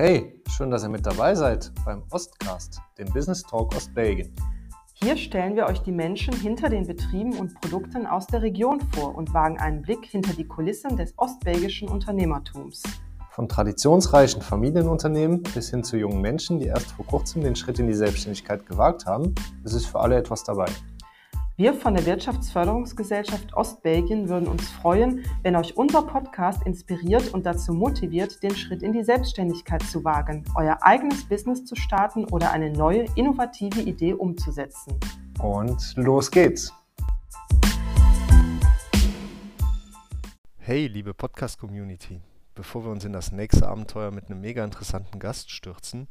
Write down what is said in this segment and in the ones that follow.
Hey, schön, dass ihr mit dabei seid beim Ostcast, dem Business Talk Ostbelgien. Hier stellen wir euch die Menschen hinter den Betrieben und Produkten aus der Region vor und wagen einen Blick hinter die Kulissen des ostbelgischen Unternehmertums. Von traditionsreichen Familienunternehmen bis hin zu jungen Menschen, die erst vor kurzem den Schritt in die Selbstständigkeit gewagt haben, es ist für alle etwas dabei. Wir von der Wirtschaftsförderungsgesellschaft Ostbelgien würden uns freuen, wenn euch unser Podcast inspiriert und dazu motiviert, den Schritt in die Selbstständigkeit zu wagen, euer eigenes Business zu starten oder eine neue, innovative Idee umzusetzen. Und los geht's! Hey, liebe Podcast-Community! Bevor wir uns in das nächste Abenteuer mit einem mega interessanten Gast stürzen,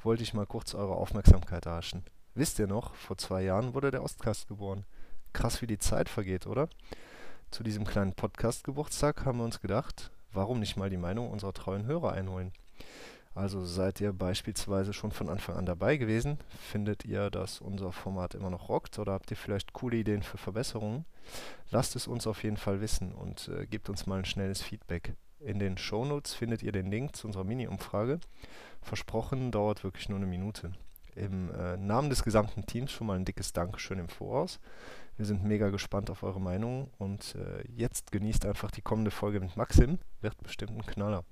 wollte ich mal kurz eure Aufmerksamkeit erhaschen. Wisst ihr noch, vor zwei Jahren wurde der Ostkast geboren. Krass, wie die Zeit vergeht, oder? Zu diesem kleinen Podcast-Geburtstag haben wir uns gedacht, warum nicht mal die Meinung unserer treuen Hörer einholen? Also seid ihr beispielsweise schon von Anfang an dabei gewesen? Findet ihr, dass unser Format immer noch rockt oder habt ihr vielleicht coole Ideen für Verbesserungen? Lasst es uns auf jeden Fall wissen und äh, gebt uns mal ein schnelles Feedback. In den Shownotes findet ihr den Link zu unserer Mini-Umfrage. Versprochen, dauert wirklich nur eine Minute im äh, Namen des gesamten Teams schon mal ein dickes Dankeschön im Voraus. Wir sind mega gespannt auf eure Meinung und äh, jetzt genießt einfach die kommende Folge mit Maxim, wird bestimmt ein Knaller.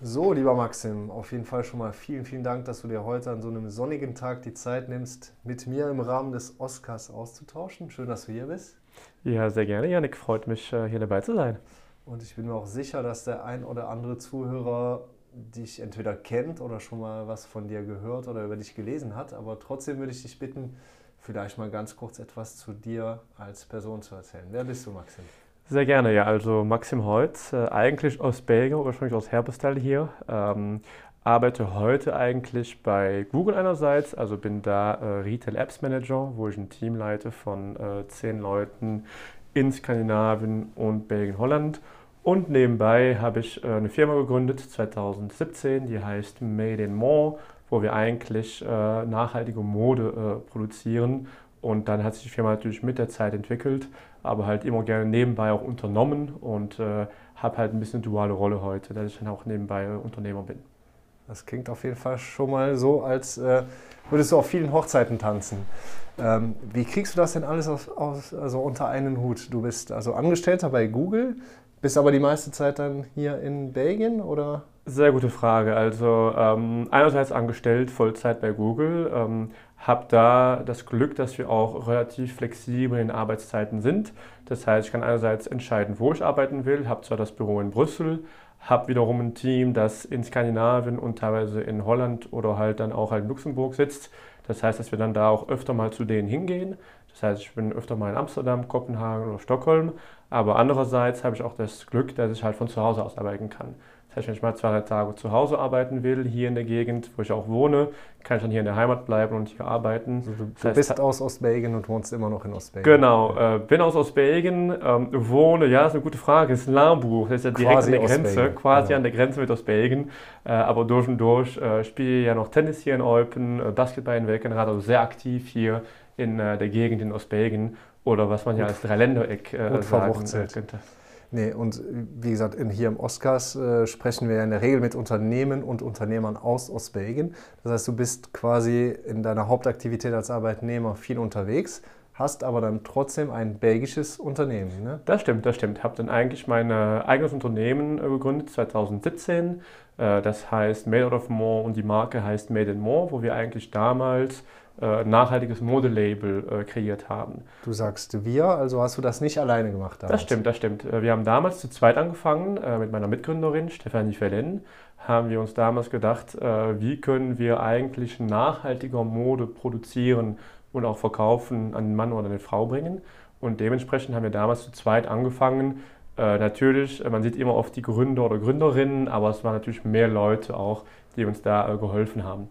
So, lieber Maxim, auf jeden Fall schon mal vielen, vielen Dank, dass du dir heute an so einem sonnigen Tag die Zeit nimmst, mit mir im Rahmen des Oscars auszutauschen. Schön, dass du hier bist. Ja, sehr gerne, Janik. Freut mich, äh, hier dabei zu sein. Und ich bin mir auch sicher, dass der ein oder andere Zuhörer dich entweder kennt oder schon mal was von dir gehört oder über dich gelesen hat. Aber trotzdem würde ich dich bitten, vielleicht mal ganz kurz etwas zu dir als Person zu erzählen. Wer bist du, Maxim? Sehr gerne, ja. Also Maxim Heutz, äh, eigentlich aus Belgien, ursprünglich aus Herbestal hier. Ähm, arbeite heute eigentlich bei Google einerseits, also bin da äh, Retail Apps Manager, wo ich ein Team leite von äh, zehn Leuten in Skandinavien und Belgien, Holland und nebenbei habe ich äh, eine Firma gegründet 2017, die heißt Made in More, wo wir eigentlich äh, nachhaltige Mode äh, produzieren. Und dann hat sich die Firma natürlich mit der Zeit entwickelt, aber halt immer gerne nebenbei auch unternommen und habe halt ein bisschen duale Rolle heute, dass ich dann auch nebenbei Unternehmer bin. Das klingt auf jeden Fall schon mal so, als würdest du auf vielen Hochzeiten tanzen. Ähm, wie kriegst du das denn alles aus, aus, also unter einen Hut? Du bist also Angestellter bei Google, bist aber die meiste Zeit dann hier in Belgien oder? Sehr gute Frage. Also ähm, einerseits angestellt Vollzeit bei Google, ähm, habe da das Glück, dass wir auch relativ flexibel in Arbeitszeiten sind. Das heißt, ich kann einerseits entscheiden, wo ich arbeiten will, habe zwar das Büro in Brüssel, habe wiederum ein Team, das in Skandinavien und teilweise in Holland oder halt dann auch halt in Luxemburg sitzt. Das heißt, dass wir dann da auch öfter mal zu denen hingehen. Das heißt, ich bin öfter mal in Amsterdam, Kopenhagen oder Stockholm, aber andererseits habe ich auch das Glück, dass ich halt von zu Hause aus arbeiten kann. Das heißt, wenn ich mal zwei, drei Tage zu Hause arbeiten will, hier in der Gegend, wo ich auch wohne, kann ich dann hier in der Heimat bleiben und hier arbeiten. Also du, du bist aus Ostbelgien und wohnst immer noch in Ostbelgien. Genau, äh, bin aus Ostbelgien, ähm, wohne, ja, das ist eine gute Frage, ist Lamburg, das ist ja direkt quasi an der Grenze, quasi ja. an der Grenze mit Ostbelgien, äh, aber durch und durch äh, spiele ja noch Tennis hier in Eupen, äh, Basketball in Welkenrad, also sehr aktiv hier in äh, der Gegend in Ostbelgien oder was man ja als Dreiländereck äh, sagen äh, könnte. Nee, und wie gesagt, in, hier im Oscars äh, sprechen wir ja in der Regel mit Unternehmen und Unternehmern aus Ostbelgien. Das heißt, du bist quasi in deiner Hauptaktivität als Arbeitnehmer viel unterwegs, hast aber dann trotzdem ein belgisches Unternehmen. Ne? Das stimmt, das stimmt. Ich habe dann eigentlich mein äh, eigenes Unternehmen äh, gegründet 2017. Äh, das heißt Made Out of More und die Marke heißt Made in More, wo wir eigentlich damals äh, nachhaltiges Modelabel äh, kreiert haben. Du sagst wir, also hast du das nicht alleine gemacht damals? Das stimmt, das stimmt. Äh, wir haben damals zu zweit angefangen äh, mit meiner Mitgründerin Stefanie Fellen. Haben wir uns damals gedacht, äh, wie können wir eigentlich nachhaltiger Mode produzieren und auch verkaufen an den Mann oder eine Frau bringen. Und dementsprechend haben wir damals zu zweit angefangen. Natürlich, man sieht immer oft die Gründer oder Gründerinnen, aber es waren natürlich mehr Leute auch, die uns da geholfen haben.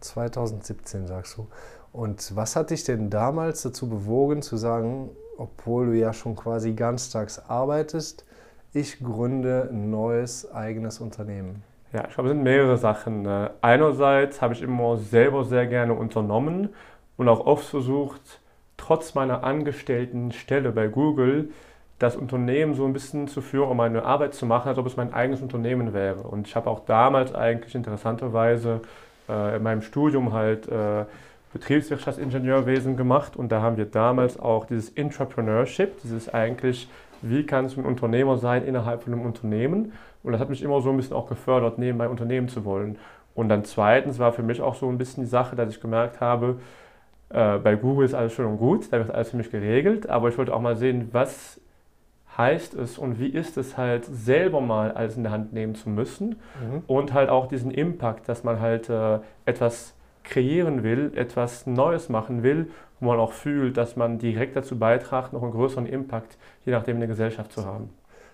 2017 sagst du. Und was hat dich denn damals dazu bewogen zu sagen, obwohl du ja schon quasi ganztags arbeitest, ich gründe ein neues eigenes Unternehmen? Ja, ich glaube, es sind mehrere Sachen. Ne? Einerseits habe ich immer selber sehr gerne unternommen und auch oft versucht, trotz meiner angestellten Stelle bei Google das Unternehmen so ein bisschen zu führen, um meine Arbeit zu machen, als ob es mein eigenes Unternehmen wäre. Und ich habe auch damals eigentlich interessanterweise in meinem Studium halt äh, Betriebswirtschaftsingenieurwesen gemacht. Und da haben wir damals auch dieses Entrepreneurship, dieses eigentlich, wie kannst du ein Unternehmer sein innerhalb von einem Unternehmen? Und das hat mich immer so ein bisschen auch gefördert, nebenbei Unternehmen zu wollen. Und dann zweitens war für mich auch so ein bisschen die Sache, dass ich gemerkt habe, äh, bei Google ist alles schön und gut, da wird alles für mich geregelt, aber ich wollte auch mal sehen, was heißt es und wie ist es halt selber mal alles in der Hand nehmen zu müssen mhm. und halt auch diesen Impact, dass man halt äh, etwas kreieren will, etwas Neues machen will, wo man auch fühlt, dass man direkt dazu beiträgt, noch einen größeren Impact, je nachdem in der Gesellschaft zu haben.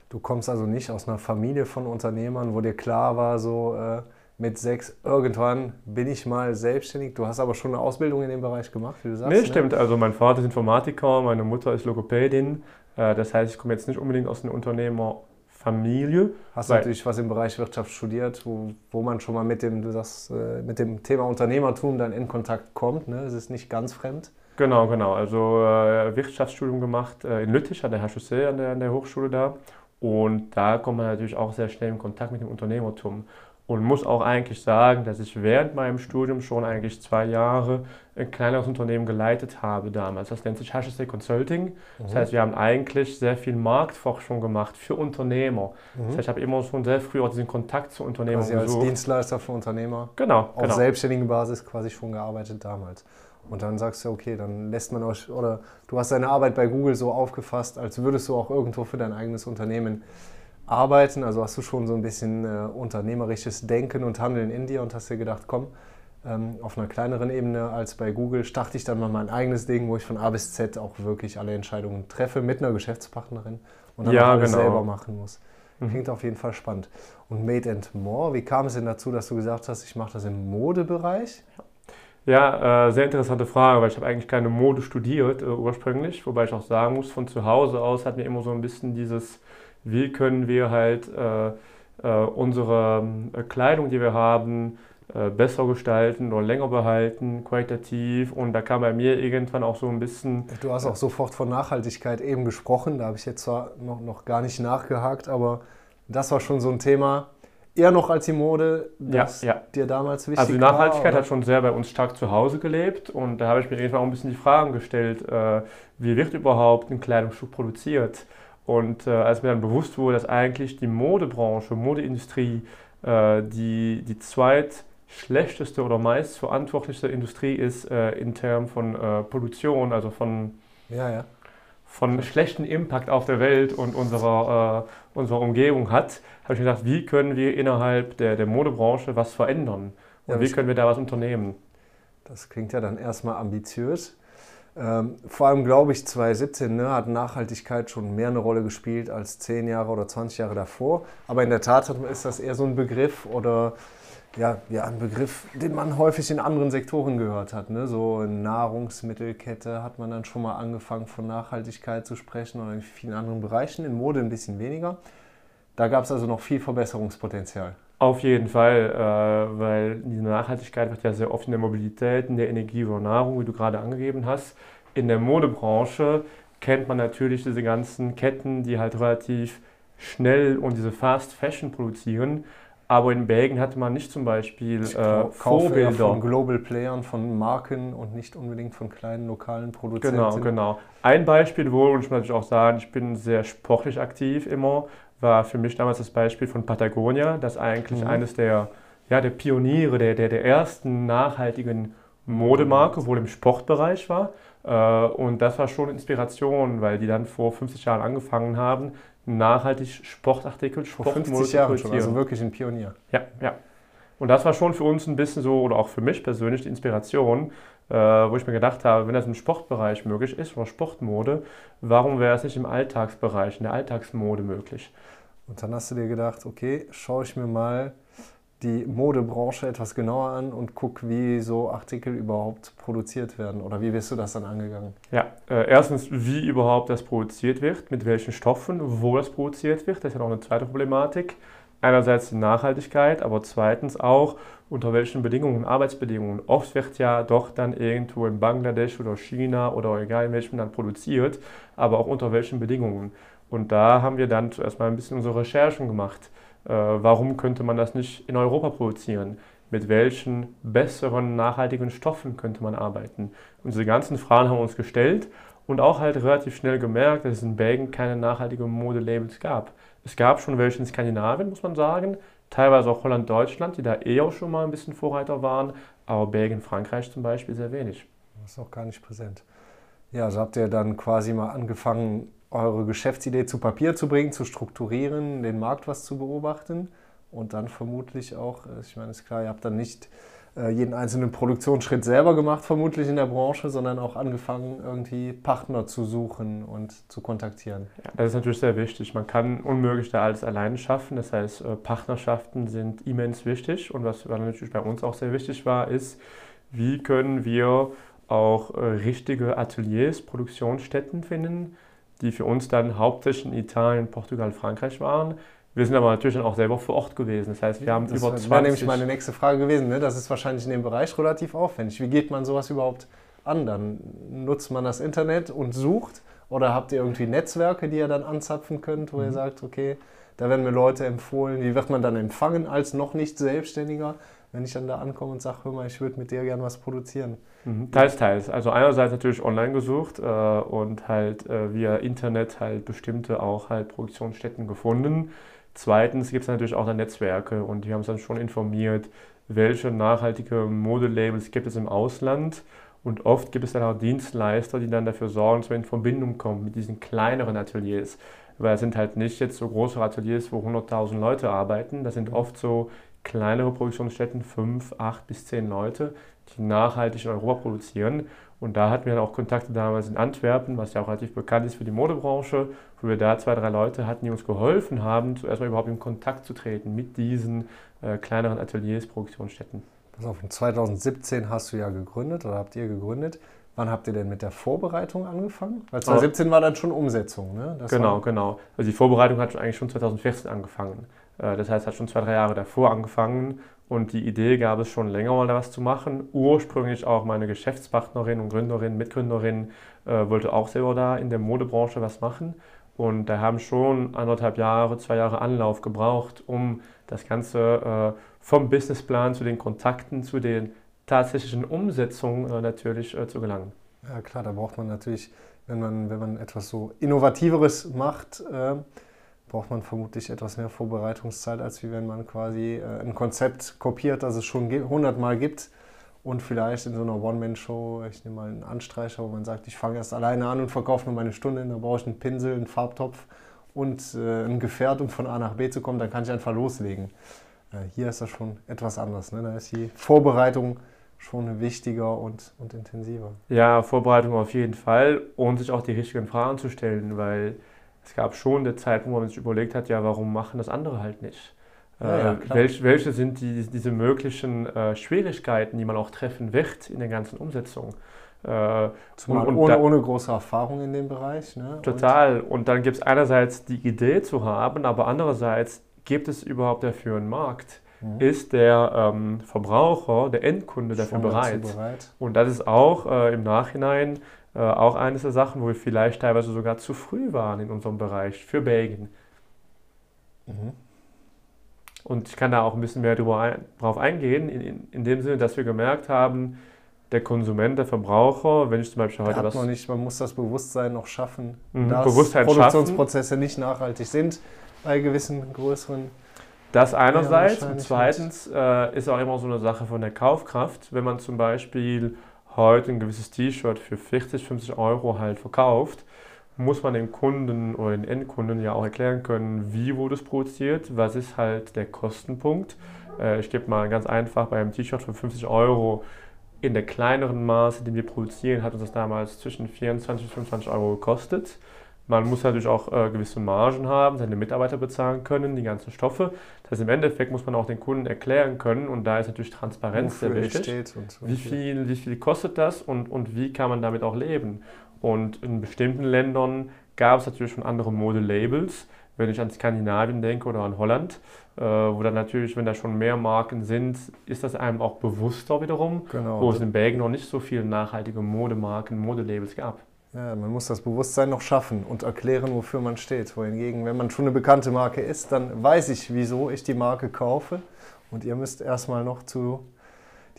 Du kommst also nicht aus einer Familie von Unternehmern, wo dir klar war, so äh, mit sechs, irgendwann bin ich mal selbstständig. Du hast aber schon eine Ausbildung in dem Bereich gemacht, wie du sagst. Nee, ne? stimmt. Also mein Vater ist Informatiker, meine Mutter ist Logopädin. Äh, das heißt, ich komme jetzt nicht unbedingt aus einer Unternehmerfamilie. Hast du natürlich was im Bereich Wirtschaft studiert, wo, wo man schon mal mit dem, du sagst, äh, mit dem Thema Unternehmertum dann in Kontakt kommt. Ne? Es ist nicht ganz fremd. Genau, genau. Also äh, Wirtschaftsstudium gemacht äh, in Lüttich an der HSC, an der, an der Hochschule da. Und da kommt man natürlich auch sehr schnell in Kontakt mit dem Unternehmertum. Und muss auch eigentlich sagen, dass ich während meinem Studium schon eigentlich zwei Jahre ein kleineres Unternehmen geleitet habe damals. Das nennt sich HSC Consulting. Mhm. Das heißt, wir haben eigentlich sehr viel Marktforschung gemacht für Unternehmer. Mhm. Das heißt, ich habe immer schon sehr früh auch diesen Kontakt zu Unternehmern quasi gesucht. als Dienstleister für Unternehmer. Genau. Auf genau. selbstständiger Basis quasi schon gearbeitet damals. Und dann sagst du, okay, dann lässt man euch, oder du hast deine Arbeit bei Google so aufgefasst, als würdest du auch irgendwo für dein eigenes Unternehmen arbeiten. Also hast du schon so ein bisschen äh, unternehmerisches Denken und Handeln in dir und hast dir gedacht, komm, ähm, auf einer kleineren Ebene als bei Google starte ich dann mal mein eigenes Ding, wo ich von A bis Z auch wirklich alle Entscheidungen treffe mit einer Geschäftspartnerin und dann ja, alles genau. selber machen muss. Mhm. Klingt auf jeden Fall spannend. Und Made and More, wie kam es denn dazu, dass du gesagt hast, ich mache das im Modebereich? Ja. Ja, äh, sehr interessante Frage, weil ich habe eigentlich keine Mode studiert äh, ursprünglich, wobei ich auch sagen muss, von zu Hause aus hat mir immer so ein bisschen dieses, wie können wir halt äh, äh unsere äh, Kleidung, die wir haben, besser gestalten oder länger behalten, qualitativ. Und da kam bei mir irgendwann auch so ein bisschen. Du hast auch sofort von Nachhaltigkeit eben gesprochen, da habe ich jetzt zwar noch, noch gar nicht nachgehakt, aber das war schon so ein Thema eher noch als die Mode, das ja, ja. dir damals wichtig war? Also die Nachhaltigkeit war, hat schon sehr bei uns stark zu Hause gelebt und da habe ich mir irgendwann auch ein bisschen die Fragen gestellt, wie wird überhaupt ein Kleidungsstück produziert? Und äh, als mir dann bewusst wurde, dass eigentlich die Modebranche, Modeindustrie äh, die, die zweitschlechteste oder meist verantwortlichste Industrie ist äh, in Termen von äh, Produktion, also von ja, ja von schlechten Impact auf der Welt und unserer, äh, unserer Umgebung hat, habe ich mir gedacht, wie können wir innerhalb der, der Modebranche was verändern und ja, wie können wir da was unternehmen? Das klingt ja dann erstmal ambitiös. Ähm, vor allem glaube ich, 2017 ne, hat Nachhaltigkeit schon mehr eine Rolle gespielt als 10 Jahre oder 20 Jahre davor. Aber in der Tat ist das eher so ein Begriff oder ja, ja, ein Begriff, den man häufig in anderen Sektoren gehört hat. Ne? So in Nahrungsmittelkette hat man dann schon mal angefangen von Nachhaltigkeit zu sprechen oder in vielen anderen Bereichen, in Mode ein bisschen weniger. Da gab es also noch viel Verbesserungspotenzial. Auf jeden Fall, äh, weil diese Nachhaltigkeit wird ja sehr oft in der Mobilität, in der Energie oder Nahrung, wie du gerade angegeben hast. In der Modebranche kennt man natürlich diese ganzen Ketten, die halt relativ schnell und diese Fast Fashion produzieren aber in Belgien hatte man nicht zum Beispiel äh, Vorbilder. von Global Playern, von Marken und nicht unbedingt von kleinen lokalen Produzenten. Genau, genau. Ein Beispiel wohl, und ich muss natürlich auch sagen, ich bin sehr sportlich aktiv immer, war für mich damals das Beispiel von Patagonia, das eigentlich mhm. eines der, ja, der Pioniere, der, der, der ersten nachhaltigen Modemarke, wohl im Sportbereich war. Äh, und das war schon Inspiration, weil die dann vor 50 Jahren angefangen haben, nachhaltig Sportartikel, Vor 50 Jahren schon, also wirklich ein Pionier. Ja, ja. Und das war schon für uns ein bisschen so, oder auch für mich persönlich, die Inspiration, äh, wo ich mir gedacht habe, wenn das im Sportbereich möglich ist, oder Sportmode, warum wäre es nicht im Alltagsbereich, in der Alltagsmode möglich? Und dann hast du dir gedacht, okay, schaue ich mir mal die Modebranche etwas genauer an und guck, wie so Artikel überhaupt produziert werden. Oder wie bist du das dann angegangen? Ja, äh, erstens, wie überhaupt das produziert wird, mit welchen Stoffen, wo das produziert wird. Das ist ja noch eine zweite Problematik. Einerseits die Nachhaltigkeit, aber zweitens auch unter welchen Bedingungen, Arbeitsbedingungen. Oft wird ja doch dann irgendwo in Bangladesch oder China oder egal in welchem Land produziert, aber auch unter welchen Bedingungen. Und da haben wir dann zuerst mal ein bisschen unsere Recherchen gemacht. Äh, warum könnte man das nicht in Europa produzieren? Mit welchen besseren, nachhaltigen Stoffen könnte man arbeiten? Und diese ganzen Fragen haben wir uns gestellt und auch halt relativ schnell gemerkt, dass es in Belgien keine nachhaltigen Modelabels gab. Es gab schon welche in Skandinavien, muss man sagen, teilweise auch Holland, Deutschland, die da eh auch schon mal ein bisschen Vorreiter waren, aber Belgien, Frankreich zum Beispiel sehr wenig. Das ist auch gar nicht präsent. Ja, so habt ihr dann quasi mal angefangen, eure Geschäftsidee zu Papier zu bringen, zu strukturieren, den Markt was zu beobachten und dann vermutlich auch, äh, ich meine, ist klar, ihr habt dann nicht jeden einzelnen Produktionsschritt selber gemacht, vermutlich in der Branche, sondern auch angefangen, irgendwie Partner zu suchen und zu kontaktieren. Ja, das ist natürlich sehr wichtig. Man kann unmöglich da alles alleine schaffen. Das heißt, äh, Partnerschaften sind immens wichtig. Und was natürlich bei uns auch sehr wichtig war, ist, wie können wir auch richtige Ateliers, Produktionsstätten finden, die für uns dann hauptsächlich in Italien, Portugal, Frankreich waren. Wir sind aber natürlich auch selber vor Ort gewesen. Das heißt, wir haben das über 20... Das wäre nämlich meine nächste Frage gewesen. Ne? Das ist wahrscheinlich in dem Bereich relativ aufwendig. Wie geht man sowas überhaupt an? Dann nutzt man das Internet und sucht oder habt ihr irgendwie Netzwerke, die ihr dann anzapfen könnt, wo mhm. ihr sagt, okay, da werden mir Leute empfohlen. Wie wird man dann empfangen als noch nicht Selbstständiger? wenn ich dann da ankomme und sage, hör mal, ich würde mit dir gerne was produzieren. Mhm. Teils, teils. Also einerseits natürlich online gesucht äh, und halt äh, via Internet halt bestimmte auch halt Produktionsstätten gefunden. Zweitens gibt es natürlich auch dann Netzwerke und die haben uns dann schon informiert, welche nachhaltige Modelabels gibt es im Ausland. Und oft gibt es dann auch Dienstleister, die dann dafür sorgen, dass wir in Verbindung kommen mit diesen kleineren Ateliers. Weil es sind halt nicht jetzt so große Ateliers, wo 100.000 Leute arbeiten. Das sind mhm. oft so kleinere Produktionsstätten, fünf, acht bis zehn Leute, die nachhaltig in Europa produzieren. Und da hatten wir dann auch Kontakte damals in Antwerpen, was ja auch relativ bekannt ist für die Modebranche, wo wir da zwei, drei Leute hatten, die uns geholfen haben, zuerst mal überhaupt in Kontakt zu treten mit diesen äh, kleineren Ateliers, Produktionsstätten. Pass auf, 2017 hast du ja gegründet oder habt ihr gegründet. Wann habt ihr denn mit der Vorbereitung angefangen? Weil 2017 war dann schon Umsetzung, ne? Das genau, genau. Also die Vorbereitung hat eigentlich schon 2014 angefangen. Äh, das heißt, hat schon zwei, drei Jahre davor angefangen und die Idee gab es schon länger mal da was zu machen. Ursprünglich auch meine Geschäftspartnerin und Gründerin, Mitgründerin äh, wollte auch selber da in der Modebranche was machen. Und da haben schon anderthalb Jahre, zwei Jahre Anlauf gebraucht, um das Ganze äh, vom Businessplan zu den Kontakten, zu den tatsächlichen Umsetzungen äh, natürlich äh, zu gelangen. Ja klar, da braucht man natürlich, wenn man, wenn man etwas so Innovativeres macht, äh, braucht man vermutlich etwas mehr Vorbereitungszeit, als wie wenn man quasi äh, ein Konzept kopiert, das es schon hundertmal gibt und vielleicht in so einer One-Man-Show, ich nehme mal einen Anstreicher, wo man sagt, ich fange erst alleine an und verkaufe nur meine Stunde, da brauche ich einen Pinsel, einen Farbtopf und äh, ein Gefährt, um von A nach B zu kommen, dann kann ich einfach loslegen. Äh, hier ist das schon etwas anders. Ne? Da ist die Vorbereitung schon wichtiger und, und intensiver. Ja, Vorbereitung auf jeden Fall und sich auch die richtigen Fragen zu stellen, weil es gab schon eine Zeit, wo man sich überlegt hat, ja, warum machen das andere halt nicht? Ja, ja, äh, welche, welche sind die, diese möglichen äh, Schwierigkeiten, die man auch treffen wird in der ganzen Umsetzung? Äh, Zumal und, und ohne, da, ohne, große Erfahrung in dem Bereich. Ne? Total. Und, und dann gibt es einerseits die Idee zu haben, aber andererseits gibt es überhaupt dafür einen Markt? Mhm. Ist der ähm, Verbraucher, der Endkunde dafür bereit? bereit? Und das ist auch äh, im Nachhinein äh, auch eines der Sachen, wo wir vielleicht teilweise sogar zu früh waren in unserem Bereich für Belgien. Mhm. Und ich kann da auch ein bisschen mehr drauf eingehen, in, in, in, dem Sinne, dass wir gemerkt haben, der Konsument, der Verbraucher, wenn ich zum Beispiel heute was. Man, nicht, man muss das Bewusstsein noch schaffen, mhm, dass Bewusstsein Produktionsprozesse schaffen. nicht nachhaltig sind bei gewissen größeren. Das einerseits und zweitens äh, ist auch immer so eine Sache von der Kaufkraft. Wenn man zum Beispiel heute ein gewisses T-Shirt für 40, 50 Euro halt verkauft, muss man dem Kunden oder den Endkunden ja auch erklären können, wie wurde es produziert, was ist halt der Kostenpunkt. Äh, ich gebe mal ganz einfach, bei einem T-Shirt für 50 Euro in der kleineren Maße, den wir produzieren, hat uns das damals zwischen 24 und 25 Euro gekostet. Man muss natürlich auch äh, gewisse Margen haben, seine Mitarbeiter bezahlen können, die ganzen Stoffe. Das heißt, im Endeffekt muss man auch den Kunden erklären können und da ist natürlich Transparenz sehr wichtig. Und wie, viel, wie viel kostet das und, und wie kann man damit auch leben? Und in bestimmten Ländern gab es natürlich schon andere Modelabels, wenn ich an Skandinavien denke oder an Holland, äh, wo dann natürlich, wenn da schon mehr Marken sind, ist das einem auch bewusster wiederum, Genau. wo es in Belgien noch nicht so viele nachhaltige Modemarken, Modelabels gab. Ja, man muss das Bewusstsein noch schaffen und erklären, wofür man steht. Wohingegen, wenn man schon eine bekannte Marke ist, dann weiß ich, wieso ich die Marke kaufe. Und ihr müsst erstmal noch zu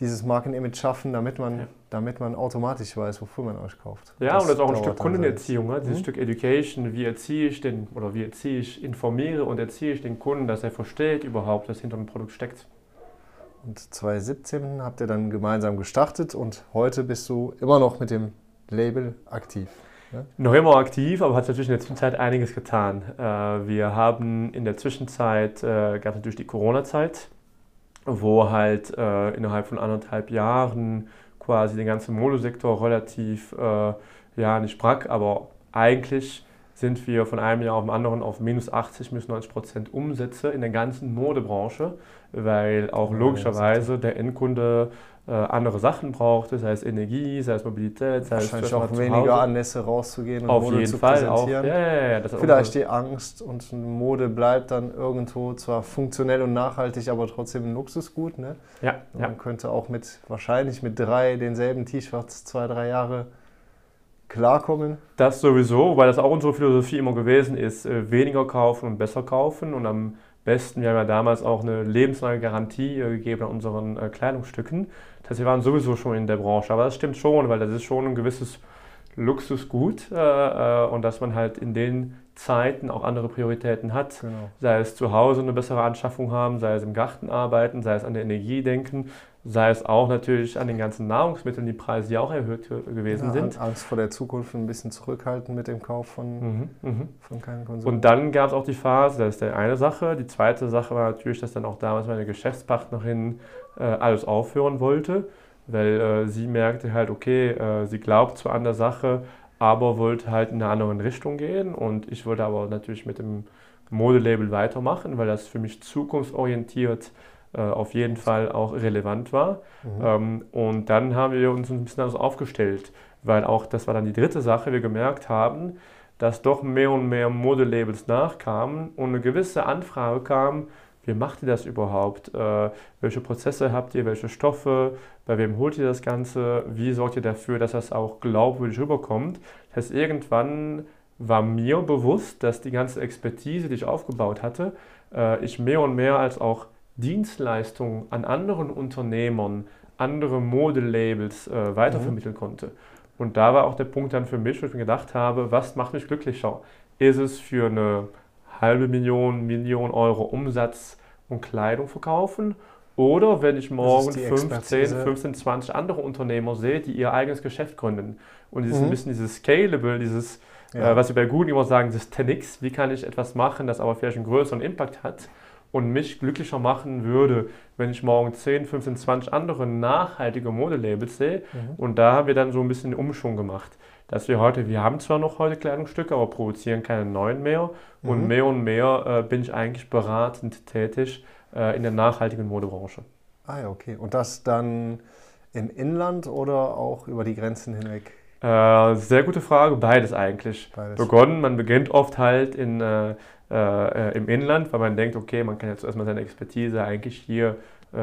dieses Markenimage schaffen, damit man, Ja. damit man automatisch weiß, wofür man euch kauft. Ja, und das ist auch ein Stück Kundenerziehung, ne? dieses Mhm. Stück Education. Wie erziehe ich den, oder wie erziehe ich, informiere und erziehe ich den Kunden, dass er versteht überhaupt, was hinter dem Produkt steckt. Und 2017 habt ihr dann gemeinsam gestartet und heute bist du immer noch mit dem Label aktiv. Noch immer aktiv, aber hat natürlich in der Zwischenzeit einiges getan. Äh, wir haben in der Zwischenzeit, äh, gab es natürlich die Corona-Zeit, wo halt äh, innerhalb von anderthalb Jahren quasi der ganze Modesektor relativ, äh, ja nicht brack, aber eigentlich sind wir von einem Jahr auf dem anderen auf minus 80 bis 90 Prozent Umsätze in der ganzen Modebranche, weil auch logischerweise der Endkunde andere Sachen brauchte, sei es Energie, sei es Mobilität, sei es Wahrscheinlich auch weniger. Anlässe rauszugehen und Auf Mode jeden zu Fall auch. präsentieren. Ja, ja, ja, auch Vielleicht unsere- die Angst und Mode bleibt dann irgendwo zwar funktionell und nachhaltig, aber trotzdem ein Luxusgut. Ne? ja, ja. Man könnte auch mit wahrscheinlich mit drei denselben T-Shirts zwei, drei Jahre klarkommen. Das sowieso, weil das auch unsere Philosophie immer gewesen ist, äh, weniger kaufen und besser kaufen und am besten, wir haben ja damals auch eine lebenslange Garantie äh, gegeben an unseren äh, Kleidungsstücken. Das heißt, wir waren sowieso schon in der Branche, aber das stimmt schon, weil das ist schon ein gewisses Luxusgut äh, äh, und dass man halt in den Zeiten auch andere Prioritäten hat. Genau. Sei es zu Hause eine bessere Anschaffung haben, sei es im Garten arbeiten, sei es an der Energie denken, sei es auch natürlich an den ganzen Nahrungsmitteln, die Preise, die auch erhöht gewesen Ja, sind. An- Angst vor der Zukunft ein bisschen zurückhalten mit dem Kauf von, Mhm, mhm. von keinem Konsum. Und dann gab es auch die Phase, das ist die eine Sache. Die zweite Sache war natürlich, dass dann auch damals meine Geschäftspartnerin äh, alles aufhören wollte, weil äh, sie merkte halt, okay, äh, sie glaubt zwar an der Sache, aber wollte halt in eine andere Richtung gehen. Und ich wollte aber natürlich mit dem Modelabel weitermachen, weil das für mich zukunftsorientiert äh, auf jeden Fall auch relevant war. Mhm. Ähm, und dann haben wir uns ein bisschen anders aufgestellt, weil auch, das war dann die dritte Sache, wir gemerkt haben, dass doch mehr und mehr Modelabels nachkamen und eine gewisse Anfrage kam, wie macht ihr das überhaupt? Äh, welche Prozesse habt ihr, welche Stoffe, bei wem holt ihr das Ganze, wie sorgt ihr dafür, dass das auch glaubwürdig rüberkommt? Das heißt, irgendwann war mir bewusst, dass die ganze Expertise, die ich aufgebaut hatte, äh, ich mehr und mehr als auch Dienstleistungen an anderen Unternehmern, andere Modelabels äh, weitervermitteln konnte. Und da war auch der Punkt dann für mich, wo ich mir gedacht habe, was macht mich glücklicher? Ist es für eine halbe Million, Million Euro Umsatz und Kleidung verkaufen? Oder wenn ich morgen die 15, Expertise. 15, 20 andere Unternehmer sehe, die ihr eigenes Geschäft gründen. Und dieses Mhm. ein bisschen dieses Scalable, dieses, Ja. äh, was wir bei Google immer sagen, das 10x, wie kann ich etwas machen, das aber vielleicht einen größeren Impact hat und mich glücklicher machen würde, wenn ich morgen 10, 15, 20 andere nachhaltige Modelabels sehe. Mhm. Und da haben wir dann so ein bisschen den Umschwung gemacht. Dass wir heute, wir haben zwar noch heute Kleidungsstücke, aber produzieren keine neuen mehr. Und Mhm. mehr und mehr äh, bin ich eigentlich beratend tätig äh, in der nachhaltigen Modebranche. Ah ja, okay. Und das dann im Inland oder auch über die Grenzen hinweg? Äh, sehr gute Frage, beides eigentlich. Beides. Begonnen, man beginnt oft halt in, äh, äh, im Inland, weil man denkt, okay, man kann jetzt erstmal seine Expertise eigentlich hier äh,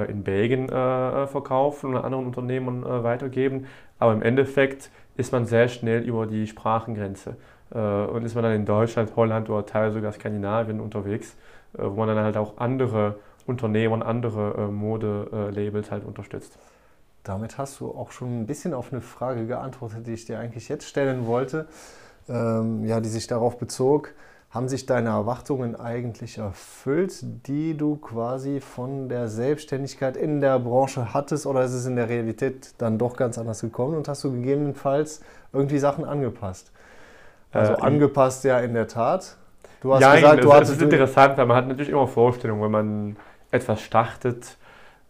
in Belgien äh, verkaufen und anderen Unternehmen äh, weitergeben. Aber im Endeffekt ist man sehr schnell über die Sprachengrenze äh, und ist man dann in Deutschland, Holland oder teilweise sogar Skandinavien unterwegs, äh, wo man dann halt auch andere Unternehmen andere äh, Modelabels halt unterstützt. Damit hast du auch schon ein bisschen auf eine Frage geantwortet, die ich dir eigentlich jetzt stellen wollte, ähm, ja, die sich darauf bezog. Haben sich deine Erwartungen eigentlich erfüllt, die du quasi von der Selbstständigkeit in der Branche hattest, oder ist es in der Realität dann doch ganz anders gekommen und hast du gegebenenfalls irgendwie Sachen angepasst? Also Äh, angepasst ja in der Tat. Du hast ja, gesagt, du das, das hattest ist interessant, weil man hat natürlich immer Vorstellungen, wenn man etwas startet,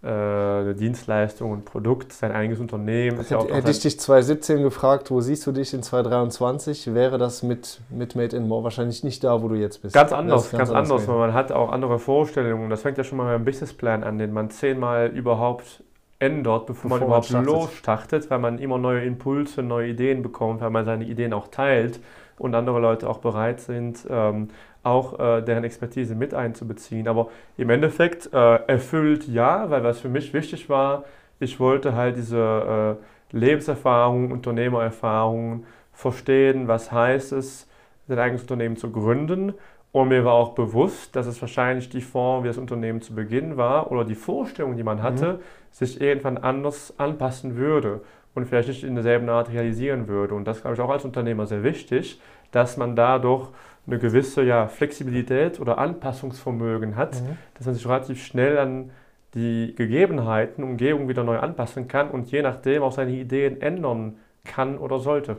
äh, eine Dienstleistung, ein Produkt, sein eigenes Unternehmen. Ist ja Hätte, ich dich 2017 gefragt, wo siehst du dich in 2023, wäre das mit, mit Made in More wahrscheinlich nicht da, wo du jetzt bist. ganz anders, ist ganz, anders, weil man hat auch andere Vorstellungen. Das fängt ja schon mal beim Businessplan an, den man zehnmal überhaupt ändert, bevor, man Bevor man überhaupt startet. losstartet, weil man immer neue Impulse, neue Ideen bekommt, weil man seine Ideen auch teilt und andere Leute auch bereit sind, ähm, auch äh, deren Expertise mit einzubeziehen. Aber im Endeffekt äh, erfüllt ja, weil was für mich wichtig war, ich wollte halt diese äh, Lebenserfahrung, Unternehmererfahrung verstehen, was heißt es, sein eigenes Unternehmen zu gründen. Und mir war auch bewusst, dass es wahrscheinlich die Form, wie das Unternehmen zu Beginn war oder die Vorstellung, die man hatte, mhm. sich irgendwann anders anpassen würde und vielleicht nicht in derselben Art realisieren würde. Und das glaube ich auch als Unternehmer sehr wichtig, dass man dadurch eine gewisse ja, Flexibilität oder Anpassungsvermögen hat, mhm. dass man sich relativ schnell an die Gegebenheiten, Umgebung wieder neu anpassen kann und je nachdem auch seine Ideen ändern kann oder sollte.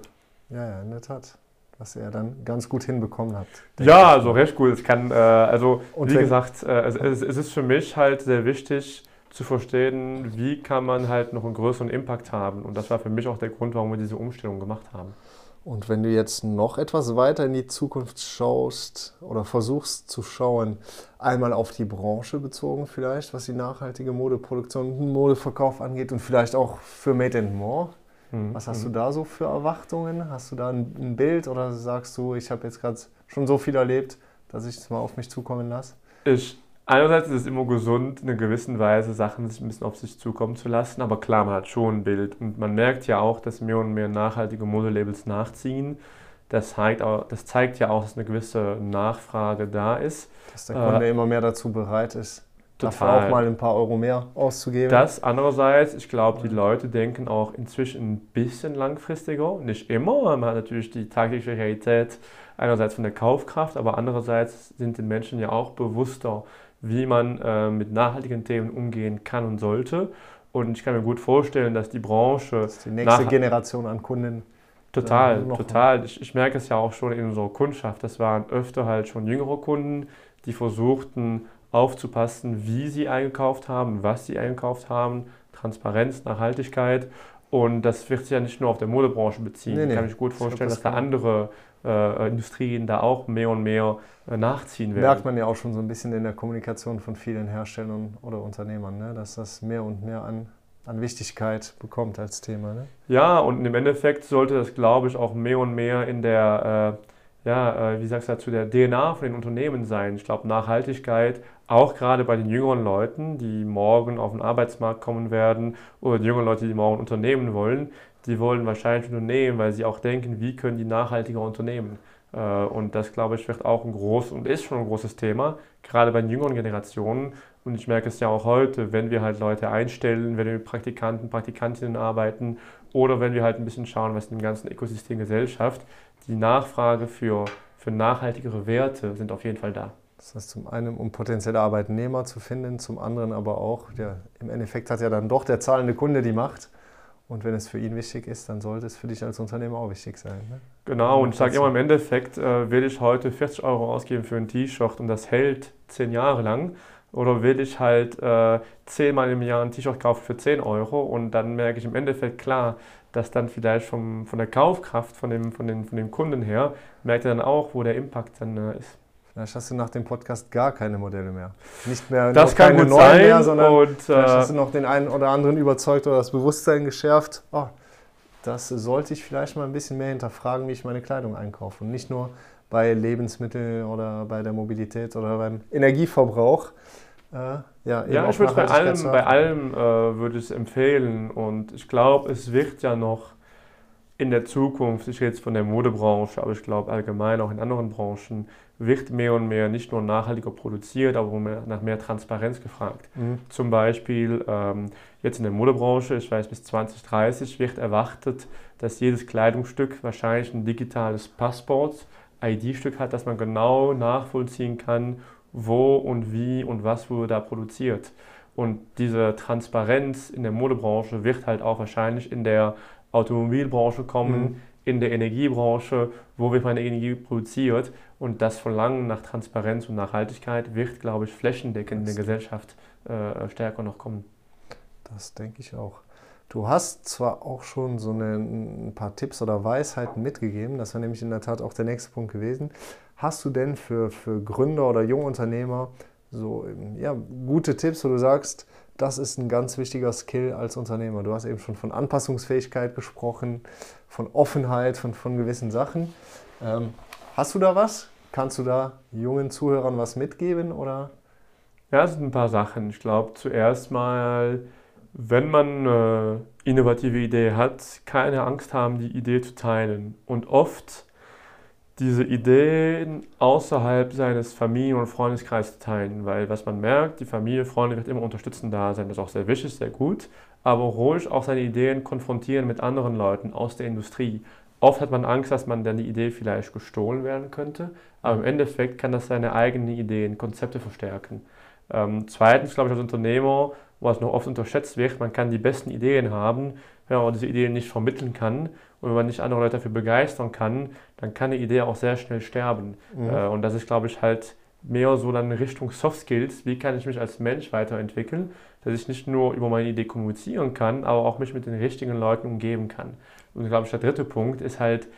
Ja, ja, in der Tat. Was er dann ganz gut hinbekommen hat. Ja, also recht gut. Es kann, äh, also und wie gesagt, äh, es, es, ist für mich halt sehr wichtig zu verstehen, wie kann man halt noch einen größeren Impact haben. Und das war für mich auch der Grund, warum wir diese Umstellung gemacht haben. Und wenn du jetzt noch etwas weiter in die Zukunft schaust oder versuchst zu schauen, einmal auf die Branche bezogen vielleicht, was die nachhaltige Modeproduktion und Modeverkauf angeht und vielleicht auch für Made and More. Mhm. Was hast du mhm. da so für Erwartungen? Hast du da ein, ein Bild oder sagst du, ich habe jetzt gerade schon so viel erlebt, dass ich es mal auf mich zukommen lasse? Ich Einerseits ist es immer gesund, in einer gewissen Weise Sachen ein bisschen auf sich zukommen zu lassen, aber klar, man hat schon ein Bild. Und man merkt ja auch, dass mehr und mehr nachhaltige Modelabels nachziehen. Das zeigt, auch, das zeigt ja auch, dass eine gewisse Nachfrage da ist. Dass der Kunde äh, immer mehr dazu bereit ist, total. dafür auch mal ein paar Euro mehr auszugeben. Das andererseits, ich glaube, die Leute denken auch inzwischen ein bisschen langfristiger. Nicht immer, man hat natürlich die tagtägliche Realität einerseits von der Kaufkraft, aber andererseits sind den Menschen ja auch bewusster, wie man äh, mit nachhaltigen Themen umgehen kann und sollte. Und ich kann mir gut vorstellen, dass die Branche. Das die nächste Generation an Kunden. Total, äh, total. Ich, ich, merke es ja auch schon in unserer Kundschaft. Das waren öfter halt schon jüngere Kunden, die versuchten aufzupassen, wie sie eingekauft haben, was sie eingekauft haben, Transparenz, Nachhaltigkeit. Und das wird sich ja nicht nur auf der Modebranche beziehen. Nee, nee. Ich kann mir gut vorstellen, das dass da andere äh, Industrien da auch mehr und mehr äh, nachziehen werden. Merkt man ja auch schon so ein bisschen in der Kommunikation von vielen Herstellern oder Unternehmern, ne? dass das mehr und mehr an, an Wichtigkeit bekommt als Thema. Ne? Ja, und im Endeffekt sollte das, glaube ich, auch mehr und mehr in der, äh, ja, äh, wie sagst du dazu, der DNA von den Unternehmen sein. Ich glaube, Nachhaltigkeit, auch gerade bei den jüngeren Leuten, die morgen auf den Arbeitsmarkt kommen werden oder die jüngeren Leute, die morgen Unternehmen wollen, die wollen wahrscheinlich Unternehmen, weil sie auch denken, wie können die nachhaltiger unternehmen. Äh, und das, glaube ich, wird auch ein großes und ist schon ein großes Thema, gerade bei den jüngeren Generationen. Und ich merke es ja auch heute, wenn wir halt Leute einstellen, wenn wir mit Praktikanten, Praktikantinnen arbeiten oder wenn wir halt ein bisschen schauen, was im ganzen Ökosystem Gesellschaft, die Nachfrage für, für nachhaltigere Werte sind auf jeden Fall da. Das heißt, zum einen, um potenzielle Arbeitnehmer zu finden, zum anderen aber auch, der, im Endeffekt hat ja dann doch der zahlende Kunde die Macht. Und wenn es für ihn wichtig ist, dann sollte es für dich als Unternehmer auch wichtig sein. Ne? Genau, und ich sage immer im Endeffekt, äh, will ich heute 40 Euro ausgeben für ein T-Shirt und das hält 10 Jahre lang. Oder will ich halt äh, 10 Mal im Jahr ein T-Shirt kaufen für 10 Euro und dann merke ich im Endeffekt klar, dass dann vielleicht vom, von der Kaufkraft von dem, von, den, von dem Kunden her, merkt er dann auch, wo der Impact dann äh, ist. Vielleicht hast du nach dem Podcast gar keine Modelle mehr. Nicht mehr das kann keine neuen mehr, sondern und, vielleicht hast du äh, noch den einen oder anderen überzeugt oder das Bewusstsein geschärft. Oh, das sollte ich vielleicht mal ein bisschen mehr hinterfragen, wie ich meine Kleidung einkaufe. Und nicht nur bei Lebensmitteln oder bei der Mobilität oder beim Energieverbrauch. Äh, ja, ja ich würde bei allem, bei allem äh, würde ich es empfehlen. Und ich glaube, es wird ja noch in der Zukunft, ich rede jetzt von der Modebranche, aber ich glaube allgemein auch in anderen Branchen, wird mehr und mehr nicht nur nachhaltiger produziert, aber nach mehr Transparenz gefragt. Mhm. Zum Beispiel ähm, jetzt in der Modebranche, ich weiß bis 2030 wird erwartet, dass jedes Kleidungsstück wahrscheinlich ein digitales Passport, ID-Stück hat, dass man genau nachvollziehen kann, wo und wie und was wurde da produziert. Und diese Transparenz in der Modebranche wird halt auch wahrscheinlich in der Automobilbranche kommen, mhm. in der Energiebranche, wo wird meine Energie produziert. Und das Verlangen nach Transparenz und Nachhaltigkeit wird, glaube ich, flächendeckend in der Gesellschaft äh, stärker noch kommen. Das denke ich auch. Du hast zwar auch schon so eine, ein paar Tipps oder Weisheiten mitgegeben, das wäre nämlich in der Tat auch der nächste Punkt gewesen. Hast du denn für, für Gründer oder Jungunternehmer so ähm, ja, gute Tipps, wo du sagst, das ist ein ganz wichtiger Skill als Unternehmer. Du hast eben schon von Anpassungsfähigkeit gesprochen, von Offenheit, von, von gewissen Sachen. Ähm, hast du da was? Kannst du da jungen Zuhörern was mitgeben oder? Ja, es sind ein paar Sachen. Ich glaube, zuerst mal, wenn man eine innovative Idee hat, keine Angst haben, die Idee zu teilen. Und oft diese Ideen außerhalb seines Familien- und Freundeskreises teilen, weil was man merkt, die Familie, Freunde wird immer unterstützend da sein, das ist auch sehr wichtig, sehr gut, aber ruhig auch seine Ideen konfrontieren mit anderen Leuten aus der Industrie. Oft hat man Angst, dass man dann die Idee vielleicht gestohlen werden könnte, aber im Endeffekt kann das seine eigenen Ideen, Konzepte verstärken. Ähm, zweitens, glaube ich, als Unternehmer, was noch oft unterschätzt wird, man kann die besten Ideen haben, wenn man diese Ideen nicht vermitteln kann und wenn man nicht andere Leute dafür begeistern kann, dann kann eine Idee auch sehr schnell sterben. Mhm. Äh, und das ist, glaube ich, halt mehr so dann in Richtung Soft Skills, wie kann ich mich als Mensch weiterentwickeln, dass ich nicht nur über meine Idee kommunizieren kann, aber auch mich mit den richtigen Leuten umgeben kann. Und glaube ich, der dritte Punkt ist halt,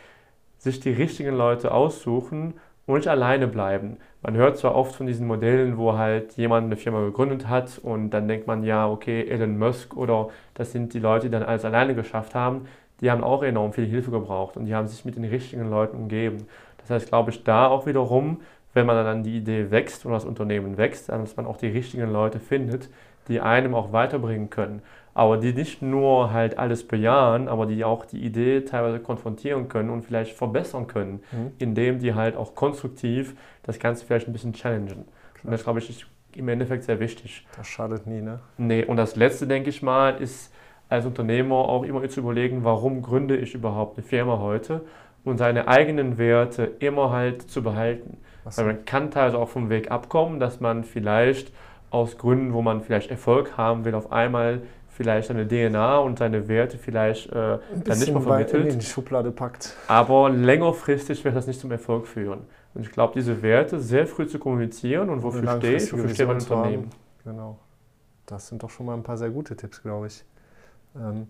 sich die richtigen Leute aussuchen und nicht alleine bleiben. Man hört zwar oft von diesen Modellen, wo halt jemand eine Firma gegründet hat und dann denkt man, ja, okay, Elon Musk oder das sind die Leute, die dann alles alleine geschafft haben die haben auch enorm viel Hilfe gebraucht und die haben sich mit den richtigen Leuten umgeben. Das heißt, glaube ich, da auch wiederum, wenn man dann die Idee wächst oder das Unternehmen wächst, dass man auch die richtigen Leute findet, die einem auch weiterbringen können. Aber die nicht nur halt alles bejahen, aber die auch die Idee teilweise konfrontieren können und vielleicht verbessern können, mhm. indem die halt auch konstruktiv das Ganze vielleicht ein bisschen challengen. Klar. Und das, glaube ich, ist im Endeffekt sehr wichtig. Das schadet nie, ne? Nee, und das Letzte, denke ich mal, ist, als Unternehmer auch immer zu überlegen, warum gründe ich überhaupt eine Firma heute und seine eigenen Werte immer halt zu behalten. Was Weil man kann teilweise auch vom Weg abkommen, dass man vielleicht aus Gründen, wo man vielleicht Erfolg haben will, auf einmal vielleicht seine DNA und seine Werte vielleicht äh, dann nicht mehr vermittelt. in die Schublade packt. Aber längerfristig wird das nicht zum Erfolg führen. Und ich glaube, diese Werte sehr früh zu kommunizieren und wofür stehe ich, wofür steht mein Unternehmen. Genau. Das sind doch schon mal ein paar sehr gute Tipps, glaube ich. Ähm,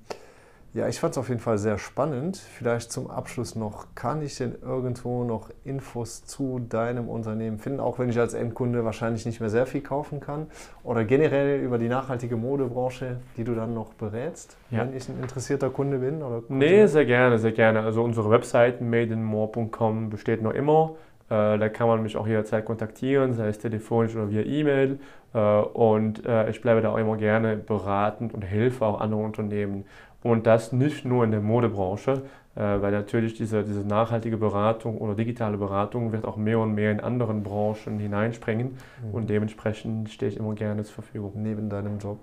ja, ich fand es auf jeden Fall sehr spannend. Vielleicht zum Abschluss noch, kann ich denn irgendwo noch Infos zu deinem Unternehmen finden, auch wenn ich als Endkunde wahrscheinlich nicht mehr sehr viel kaufen kann? Oder generell über die nachhaltige Modebranche, die du dann noch berätst, ja. wenn ich ein interessierter Kunde bin? Oder nee, sehr gerne, sehr gerne. Also unsere Website madeinmore.com besteht noch immer. Äh, da kann man mich auch jederzeit kontaktieren, sei es telefonisch oder via E-Mail. Äh, und äh, ich bleibe da auch immer gerne beratend und helfe auch anderen Unternehmen. Und das nicht nur in der Modebranche, weil natürlich diese, diese nachhaltige Beratung oder digitale Beratung wird auch mehr und mehr in anderen Branchen hineinspringen. Mhm. Und dementsprechend stehe ich immer gerne zur Verfügung. Neben deinem Job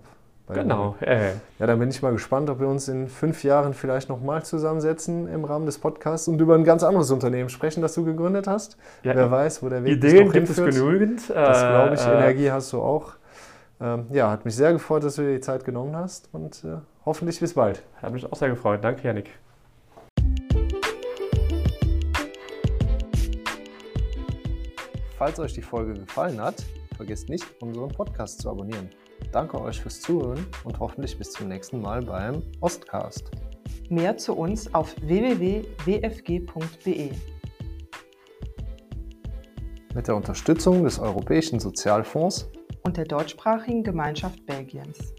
Genau. Äh. Ja, dann bin ich mal gespannt, ob wir uns in fünf Jahren vielleicht nochmal zusammensetzen im Rahmen des Podcasts und über ein ganz anderes Unternehmen sprechen, das du gegründet hast. Ja, Wer weiß, wo der Weg Ideen noch gibt es genügend. Das glaube ich. Äh, Energie hast du auch. Ähm, ja, hat mich sehr gefreut, dass du dir die Zeit genommen hast und äh, hoffentlich bis bald. Hat mich auch sehr gefreut. Danke, Janik. Falls euch die Folge gefallen hat, vergesst nicht, unseren Podcast zu abonnieren. Danke euch fürs Zuhören und hoffentlich bis zum nächsten Mal beim Ostcast. Mehr zu uns auf www.wfg.de. Mit der Unterstützung des Europäischen Sozialfonds und der deutschsprachigen Gemeinschaft Belgiens.